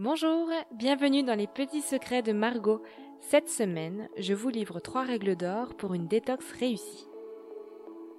Bonjour, bienvenue dans les petits secrets de Margot. Cette semaine, je vous livre trois règles d'or pour une détox réussie.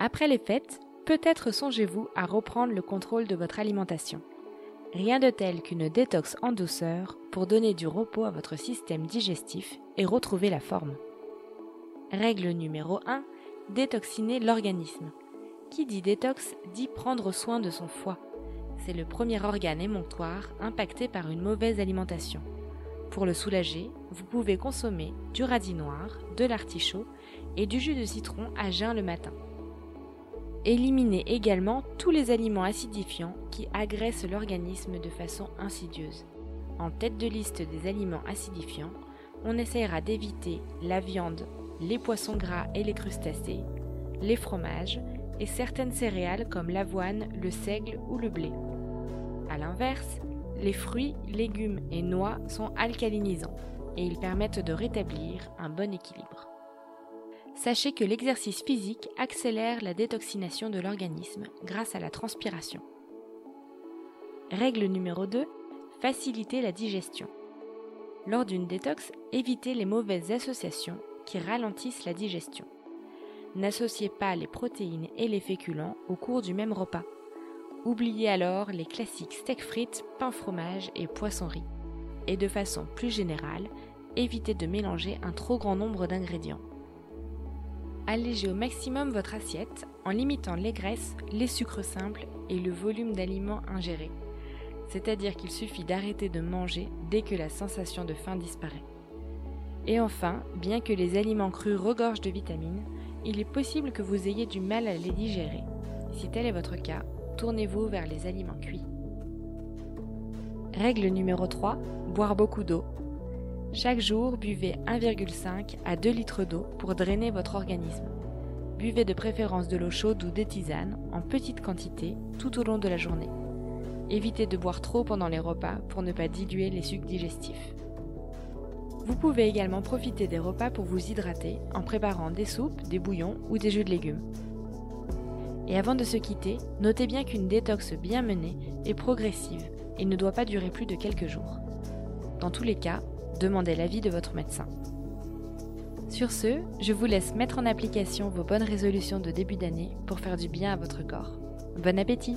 Après les fêtes, peut-être songez-vous à reprendre le contrôle de votre alimentation. Rien de tel qu'une détox en douceur pour donner du repos à votre système digestif et retrouver la forme. Règle numéro 1. Détoxiner l'organisme. Qui dit détox dit prendre soin de son foie. C'est le premier organe émonctoire impacté par une mauvaise alimentation. Pour le soulager, vous pouvez consommer du radis noir, de l'artichaut et du jus de citron à jeun le matin. Éliminez également tous les aliments acidifiants qui agressent l'organisme de façon insidieuse. En tête de liste des aliments acidifiants, on essaiera d'éviter la viande, les poissons gras et les crustacés, les fromages et certaines céréales comme l'avoine, le seigle ou le blé. A l'inverse, les fruits, légumes et noix sont alcalinisants et ils permettent de rétablir un bon équilibre. Sachez que l'exercice physique accélère la détoxination de l'organisme grâce à la transpiration. Règle numéro 2. Faciliter la digestion. Lors d'une détox, évitez les mauvaises associations qui ralentissent la digestion. N'associez pas les protéines et les féculents au cours du même repas. Oubliez alors les classiques steak frites, pain fromage et poissonnerie. Et de façon plus générale, évitez de mélanger un trop grand nombre d'ingrédients. Allégez au maximum votre assiette en limitant les graisses, les sucres simples et le volume d'aliments ingérés. C'est-à-dire qu'il suffit d'arrêter de manger dès que la sensation de faim disparaît. Et enfin, bien que les aliments crus regorgent de vitamines, il est possible que vous ayez du mal à les digérer. Si tel est votre cas, tournez-vous vers les aliments cuits. Règle numéro 3. Boire beaucoup d'eau. Chaque jour, buvez 1,5 à 2 litres d'eau pour drainer votre organisme. Buvez de préférence de l'eau chaude ou des tisanes en petite quantité tout au long de la journée. Évitez de boire trop pendant les repas pour ne pas diluer les sucs digestifs. Vous pouvez également profiter des repas pour vous hydrater en préparant des soupes, des bouillons ou des jus de légumes. Et avant de se quitter, notez bien qu'une détox bien menée est progressive et ne doit pas durer plus de quelques jours. Dans tous les cas, demandez l'avis de votre médecin. Sur ce, je vous laisse mettre en application vos bonnes résolutions de début d'année pour faire du bien à votre corps. Bon appétit